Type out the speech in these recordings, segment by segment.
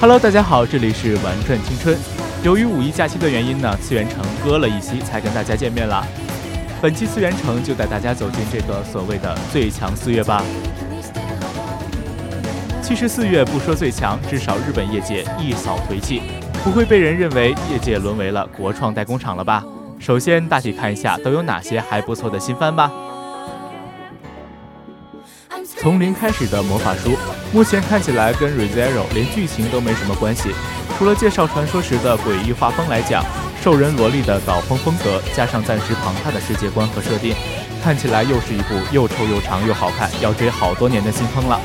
Hello，大家好，这里是玩转青春。由于五一假期的原因呢，次元城割了一期才跟大家见面了。本期次元城就带大家走进这个所谓的最强四月吧。其实四月不说最强，至少日本业界一扫颓气，不会被人认为业界沦为了国创代工厂了吧？首先大体看一下都有哪些还不错的新番吧。从零开始的魔法书，目前看起来跟 ReZero 连剧情都没什么关系，除了介绍传说时的诡异画风来讲，兽人萝莉的搞风风格，加上暂时庞大的世界观和设定，看起来又是一部又臭又长又好看，要追好多年的新风了。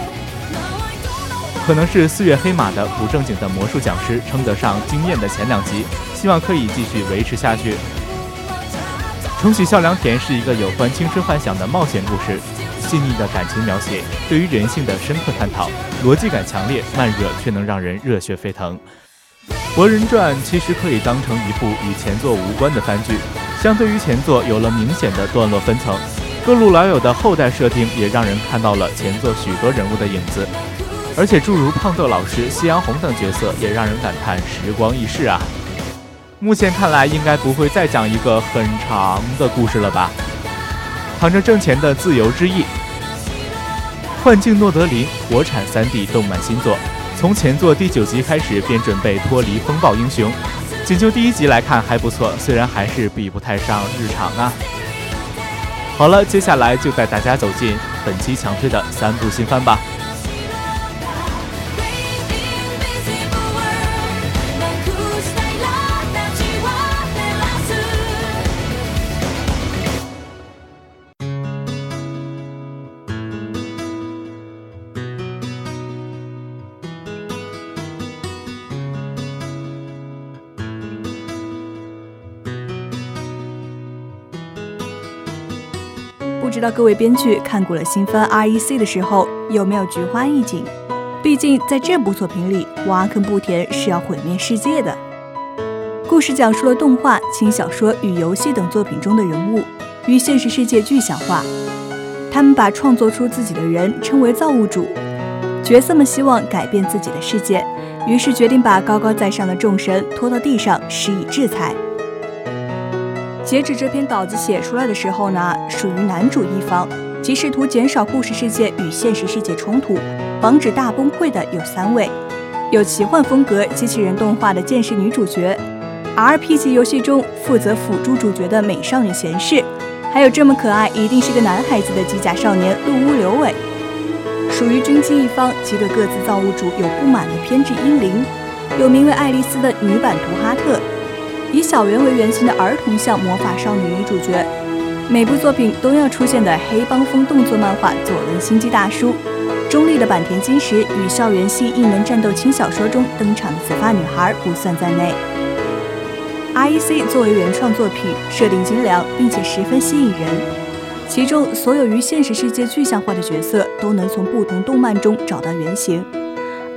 可能是四月黑马的不正经的魔术讲师称得上惊艳的前两集，希望可以继续维持下去。重启笑良田是一个有关青春幻想的冒险故事。细腻的感情描写，对于人性的深刻探讨，逻辑感强烈，慢热却能让人热血沸腾。《博人传》其实可以当成一部与前作无关的番剧，相对于前作有了明显的段落分层，各路老友的后代设定也让人看到了前作许多人物的影子，而且诸如胖豆老师、夕阳红等角色也让人感叹时光易逝啊。目前看来，应该不会再讲一个很长的故事了吧？藏着挣钱的自由之翼，《幻境诺德林》国产 3D 动漫新作，从前作第九集开始便准备脱离风暴英雄，仅就第一集来看还不错，虽然还是比不太上日常啊。好了，接下来就带大家走进本期强推的三部新番吧。不知道各位编剧看过了新番 REC 的时候有没有菊花一紧？毕竟在这部作品里，挖坑不填是要毁灭世界的。故事讲述了动画、轻小说与游戏等作品中的人物与现实世界具象化，他们把创作出自己的人称为造物主，角色们希望改变自己的世界，于是决定把高高在上的众神拖到地上施以制裁。截止这篇稿子写出来的时候呢，属于男主一方，即试图减少故事世界与现实世界冲突，防止大崩溃的有三位：有奇幻风格机器人动画的剑士女主角，RPG 游戏中负责辅助主角的美少女贤士，还有这么可爱一定是个男孩子的机甲少年陆屋刘伟。属于军机一方，即对各自造物主有不满的偏执英灵，有名为爱丽丝的女版图哈特。以小圆为原型的儿童向魔法少女女主角，每部作品都要出现的黑帮风动作漫画《左轮心机大叔》，中立的坂田金时与校园系异能战斗轻小说中登场的紫发女孩不算在内。REC 作为原创作品，设定精良，并且十分吸引人。其中所有与现实世界具象化的角色都能从不同动漫中找到原型，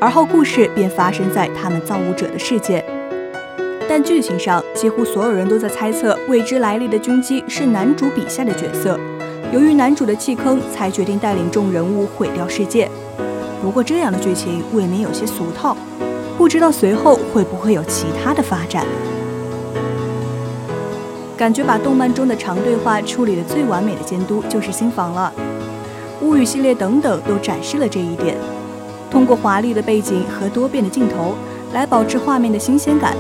而后故事便发生在他们造物者的世界。但剧情上，几乎所有人都在猜测未知来历的军机是男主笔下的角色。由于男主的弃坑，才决定带领众人物毁掉世界。不过这样的剧情未免有些俗套，不知道随后会不会有其他的发展。感觉把动漫中的长对话处理的最完美的监督就是新房了，物语系列等等都展示了这一点。通过华丽的背景和多变的镜头来保持画面的新鲜感，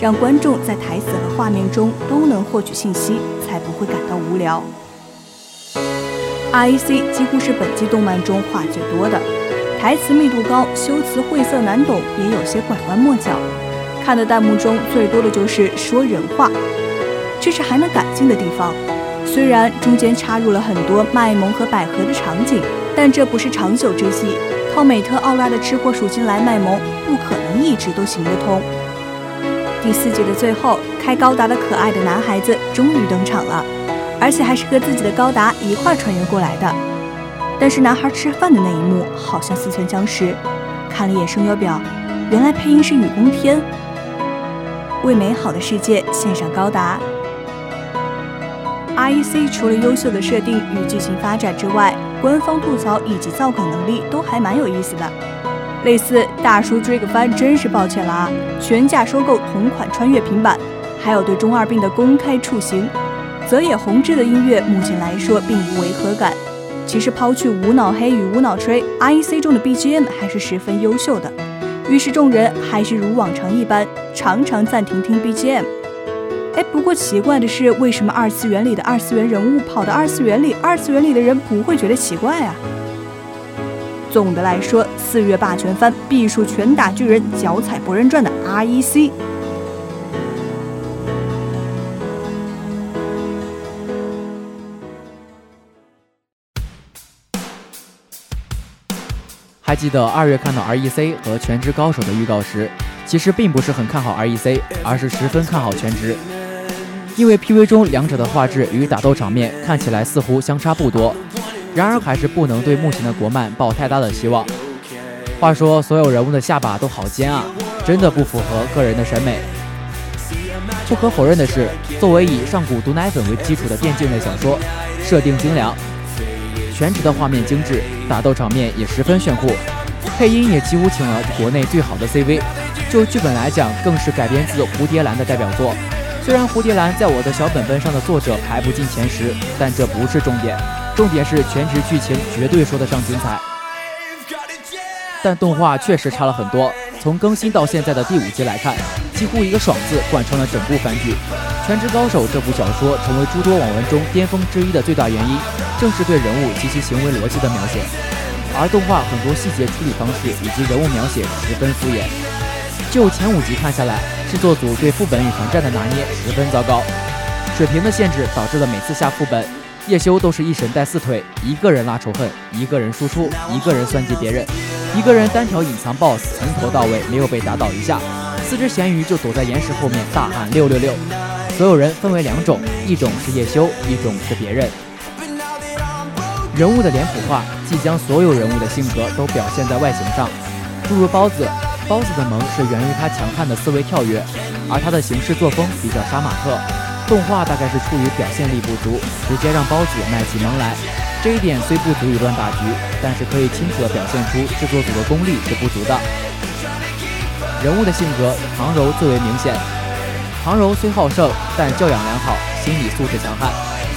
让观众在台词和画面中都能获取信息，才不会感到无聊。REC 几乎是本季动漫中话最多的，台词密度高，修辞晦涩难懂，也有些拐弯抹角。看的弹幕中最多的就是说人话。这是还能改进的地方，虽然中间插入了很多卖萌和百合的场景，但这不是长久之计。靠美特奥拉的吃货属性来卖萌，不可能一直都行得通。第四季的最后，开高达的可爱的男孩子终于登场了，而且还是和自己的高达一块穿越过来的。但是男孩吃饭的那一幕好像似曾相识，看了一眼声优表，原来配音是雨宫天。为美好的世界献上高达。REC 除了优秀的设定与剧情发展之外，官方吐槽以及造梗能力都还蛮有意思的。类似大叔追个番真是抱歉了啊，全价收购同款穿越平板，还有对中二病的公开处刑。泽野弘之的音乐目前来说并无违和感。其实抛去无脑黑与无脑吹，I E C 中的 BGM 还是十分优秀的。于是众人还是如往常一般，常常暂停听 BGM。哎，不过奇怪的是，为什么二次元里的二次元人物跑到二次元里，二次元里的人不会觉得奇怪啊？总的来说，四月霸权番必属拳打巨人、脚踩博人传的 REC。还记得二月看到 REC 和全职高手的预告时，其实并不是很看好 REC，而是十分看好全职。因为 PV 中两者的画质与打斗场面看起来似乎相差不多，然而还是不能对目前的国漫抱太大的希望。话说，所有人物的下巴都好尖啊，真的不符合个人的审美。不可否认的是，作为以上古毒奶粉为基础的电竞类小说，设定精良，全职的画面精致，打斗场面也十分炫酷，配音也几乎请了国内最好的 CV。就剧本来讲，更是改编自《蝴蝶兰》的代表作。虽然《蝴蝶兰》在我的小本本上的作者排不进前十，但这不是重点，重点是全职剧情绝对说得上精彩。但动画确实差了很多，从更新到现在的第五集来看，几乎一个“爽”字贯穿了整部番剧。《全职高手》这部小说成为诸多网文中巅峰之一的最大原因，正是对人物及其行为逻辑的描写。而动画很多细节处理方式以及人物描写十分敷衍。就前五集看下来。制作组对副本与团战的拿捏十分糟糕，水平的限制导致了每次下副本，叶修都是一神带四腿，一个人拉仇恨，一个人输出，一个人算计别人，一个人单挑隐藏 BOSS，从头到尾没有被打倒一下，四只咸鱼就躲在岩石后面大喊六六六。所有人分为两种，一种是叶修，一种是别人。人物的脸谱化，即将所有人物的性格都表现在外形上，诸如包子。包子的萌是源于他强悍的思维跳跃，而他的行事作风比较杀马特。动画大概是出于表现力不足，直接让包子卖起萌来。这一点虽不足以乱大局，但是可以清楚地表现出制作组的功力是不足的。人物的性格，唐柔最为明显。唐柔虽好胜，但教养良好，心理素质强悍。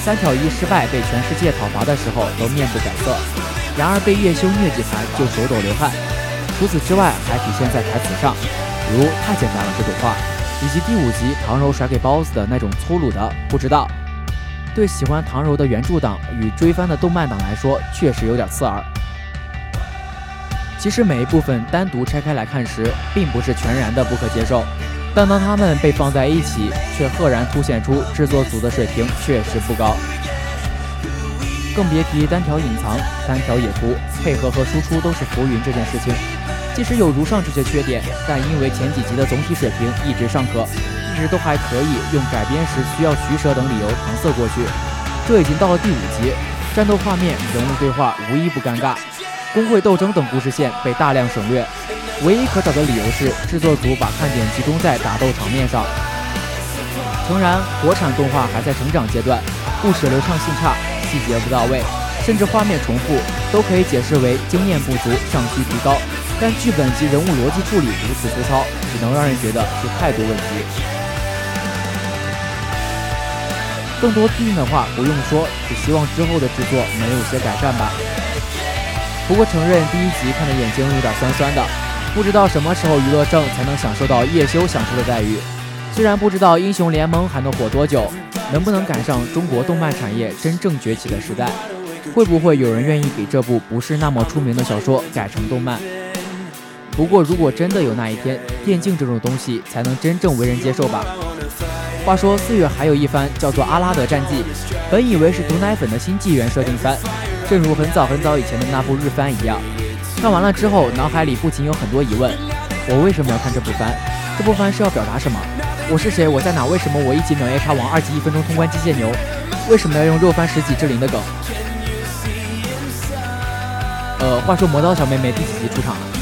三挑一失败被全世界讨伐的时候都面不改色，然而被叶修虐几盘就手抖流汗。除此之外，还体现在台词上，如“太简单了”这种话，以及第五集唐柔甩给包子的那种粗鲁的“不知道”。对喜欢唐柔的原著党与追番的动漫党来说，确实有点刺耳。其实每一部分单独拆开来看时，并不是全然的不可接受，但当它们被放在一起，却赫然凸显出制作组的水平确实不高。更别提单挑隐藏、单挑野图，配合和输出都是浮云这件事情。即使有如上这些缺点，但因为前几集的总体水平一直尚可，一直都还可以用改编时需要取舍等理由搪塞过去。这已经到了第五集，战斗画面、人物对话无一不尴尬，工会斗争等故事线被大量省略。唯一可找的理由是制作组把看点集中在打斗场面上。诚然，国产动画还在成长阶段，故事流畅性差，细节不到位，甚至画面重复，都可以解释为经验不足，尚需提高。但剧本及人物逻辑处理如此粗糙，只能让人觉得是态度问题。更多批评的话不用说，只希望之后的制作能有些改善吧。不过承认第一集看的眼睛有点酸酸的，不知道什么时候娱乐正才能享受到叶修享受的待遇。虽然不知道英雄联盟还能火多久，能不能赶上中国动漫产业真正崛起的时代，会不会有人愿意给这部不是那么出名的小说改成动漫？不过如果真的有那一天，电竞这种东西才能真正为人接受吧。话说四月还有一番叫做《阿拉德战记》，本以为是毒奶粉的新纪元设定番，正如很早很早以前的那部日番一样。看完了之后，脑海里不仅有很多疑问：我为什么要看这部番？这部番是要表达什么？我是谁？我在哪？为什么我一级秒夜叉王，二级一分钟通关机械牛？为什么要用肉番十级之灵的梗？呃，话说魔刀小妹妹第几集出场了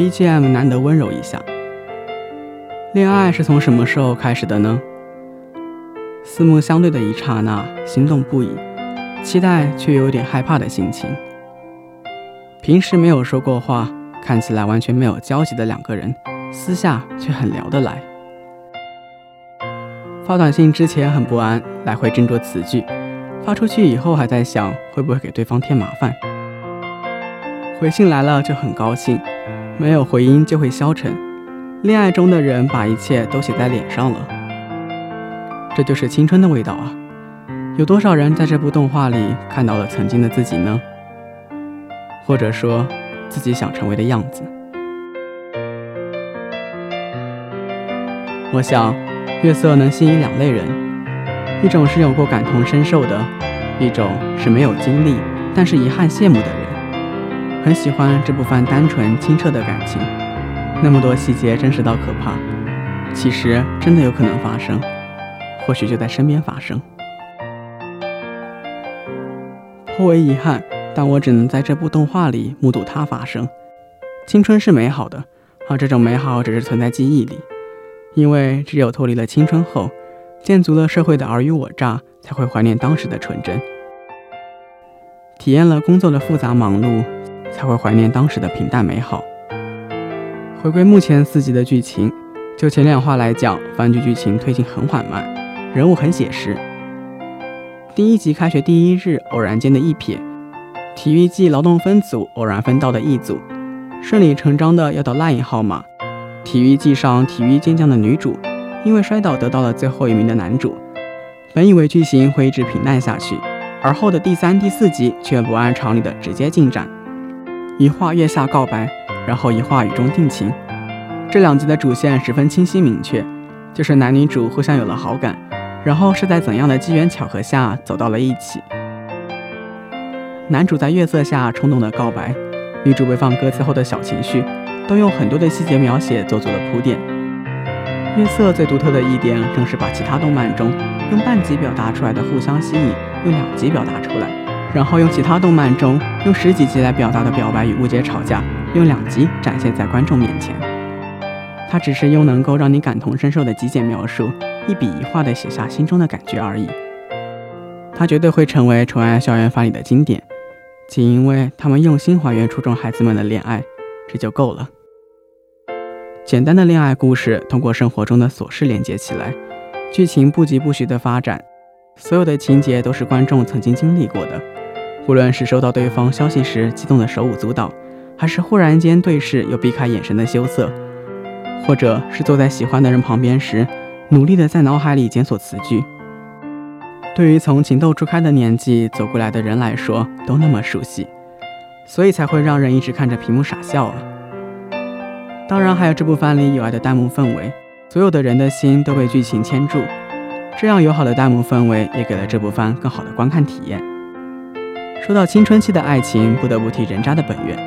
？BGM 难得温柔一下。恋爱是从什么时候开始的呢？四目相对的一刹那，心动不已，期待却有点害怕的心情。平时没有说过话，看起来完全没有交集的两个人，私下却很聊得来。发短信之前很不安，来回斟酌词句；发出去以后还在想会不会给对方添麻烦。回信来了就很高兴。没有回音就会消沉，恋爱中的人把一切都写在脸上了，这就是青春的味道啊！有多少人在这部动画里看到了曾经的自己呢？或者说，自己想成为的样子？我想，月色能吸引两类人，一种是有过感同身受的，一种是没有经历但是遗憾羡慕的。很喜欢这部番单纯清澈的感情，那么多细节真实到可怕，其实真的有可能发生，或许就在身边发生。颇为遗憾，但我只能在这部动画里目睹它发生。青春是美好的，而这种美好只是存在记忆里，因为只有脱离了青春后，见足了社会的尔虞我诈，才会怀念当时的纯真，体验了工作的复杂忙碌。才会怀念当时的平淡美好。回归目前四集的剧情，就前两话来讲，番剧剧情推进很缓慢，人物很写实。第一集开学第一日，偶然间的一瞥，体育季劳动分组偶然分到的一组，顺理成章的要到 line 号码。体育季上体育健将的女主，因为摔倒得到了最后一名的男主。本以为剧情会一直平淡下去，而后的第三、第四集却不按常理的直接进展。一画月下告白，然后一画雨中定情，这两集的主线十分清晰明确，就是男女主互相有了好感，然后是在怎样的机缘巧合下走到了一起。男主在月色下冲动的告白，女主被放歌词后的小情绪，都用很多的细节描写做足了铺垫。月色最独特的一点，正是把其他动漫中用半集表达出来的互相吸引，用两集表达出来。然后用其他动漫中用十几集来表达的表白与误解吵架，用两集展现在观众面前。他只是用能够让你感同身受的极简描述，一笔一画地写下心中的感觉而已。他绝对会成为纯爱校园番里的经典，仅因为他们用心还原初中孩子们的恋爱，这就够了。简单的恋爱故事通过生活中的琐事连接起来，剧情不疾不徐的发展，所有的情节都是观众曾经经历过的。无论是收到对方消息时激动的手舞足蹈，还是忽然间对视又避开眼神的羞涩，或者是坐在喜欢的人旁边时，努力的在脑海里检索词句，对于从情窦初开的年纪走过来的人来说，都那么熟悉，所以才会让人一直看着屏幕傻笑啊！当然，还有这部番里有爱的弹幕氛围，所有的人的心都被剧情牵住。这样友好的弹幕氛围也给了这部番更好的观看体验。说到青春期的爱情，不得不提人渣的本源。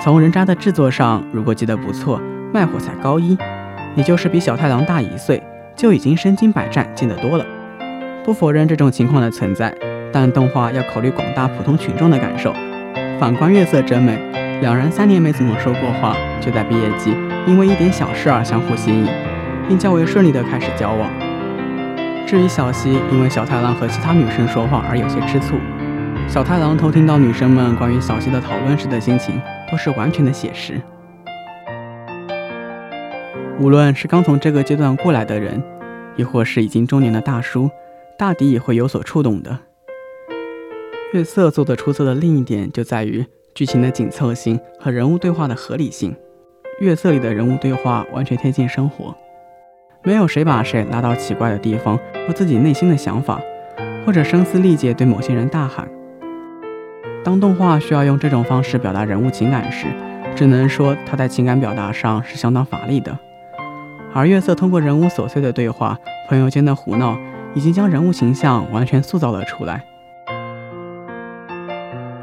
从人渣的制作上，如果记得不错，卖火才高一，也就是比小太郎大一岁，就已经身经百战，见得多了。不否认这种情况的存在，但动画要考虑广大普通群众的感受。反观月色真美，两人三年没怎么说过话，就在毕业季因为一点小事而相互吸引，并较为顺利地开始交往。至于小西，因为小太郎和其他女生说话而有些吃醋，小太郎偷听到女生们关于小西的讨论时的心情，都是完全的写实。无论是刚从这个阶段过来的人，亦或是已经中年的大叔。大抵也会有所触动的。月色做的出色的另一点就在于剧情的紧凑性和人物对话的合理性。月色里的人物对话完全贴近生活，没有谁把谁拉到奇怪的地方说自己内心的想法，或者声嘶力竭对某些人大喊。当动画需要用这种方式表达人物情感时，只能说他在情感表达上是相当乏力的。而月色通过人物琐碎的对话、朋友间的胡闹。已经将人物形象完全塑造了出来。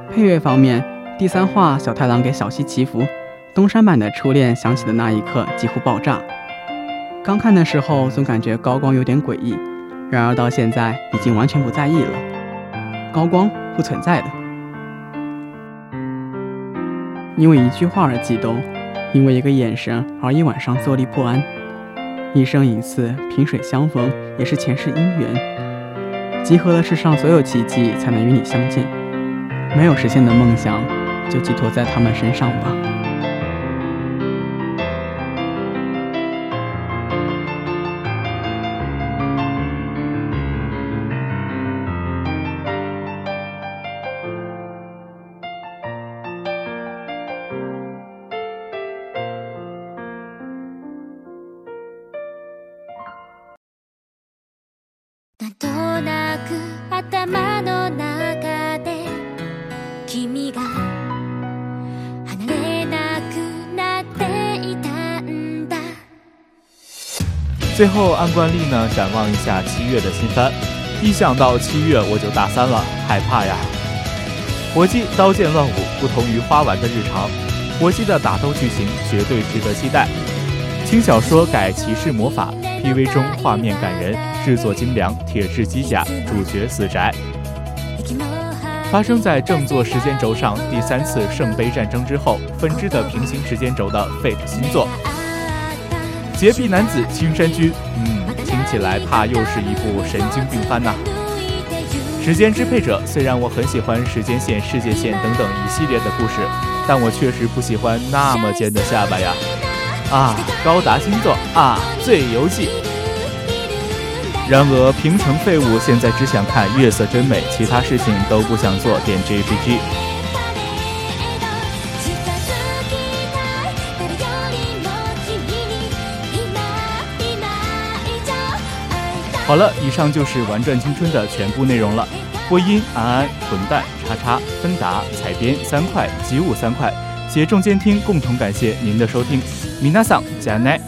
配乐方面，第三话小太郎给小西祈福，东山版的初恋响起的那一刻几乎爆炸。刚看的时候总感觉高光有点诡异，然而到现在已经完全不在意了。高光不存在的，因为一句话而激动，因为一个眼神而一晚上坐立不安。一生一次萍水相逢，也是前世姻缘，集合了世上所有奇迹，才能与你相见。没有实现的梦想，就寄托在他们身上吧。最后按惯例呢，展望一下七月的新番。一想到七月我就大三了，害怕呀！火鸡刀剑乱舞，不同于花丸的日常。火鸡的打斗剧情绝对值得期待。轻小说改骑士魔法，PV 中画面感人，制作精良，铁质机甲，主角死宅。发生在正作时间轴上第三次圣杯战争之后分支的平行时间轴的 Fate 新作。洁癖男子青山居，嗯，听起来怕又是一部神经病番呐。时间支配者，虽然我很喜欢时间线、世界线等等一系列的故事，但我确实不喜欢那么尖的下巴呀。啊，高达星座啊，最游记。然而平成废物现在只想看月色真美，其他事情都不想做。点 JPG。好了，以上就是《玩转青春》的全部内容了。播音：安安、混蛋、叉叉、芬达、采编三块、吉五三块，协众监听共同感谢您的收听。米娜桑，加奈。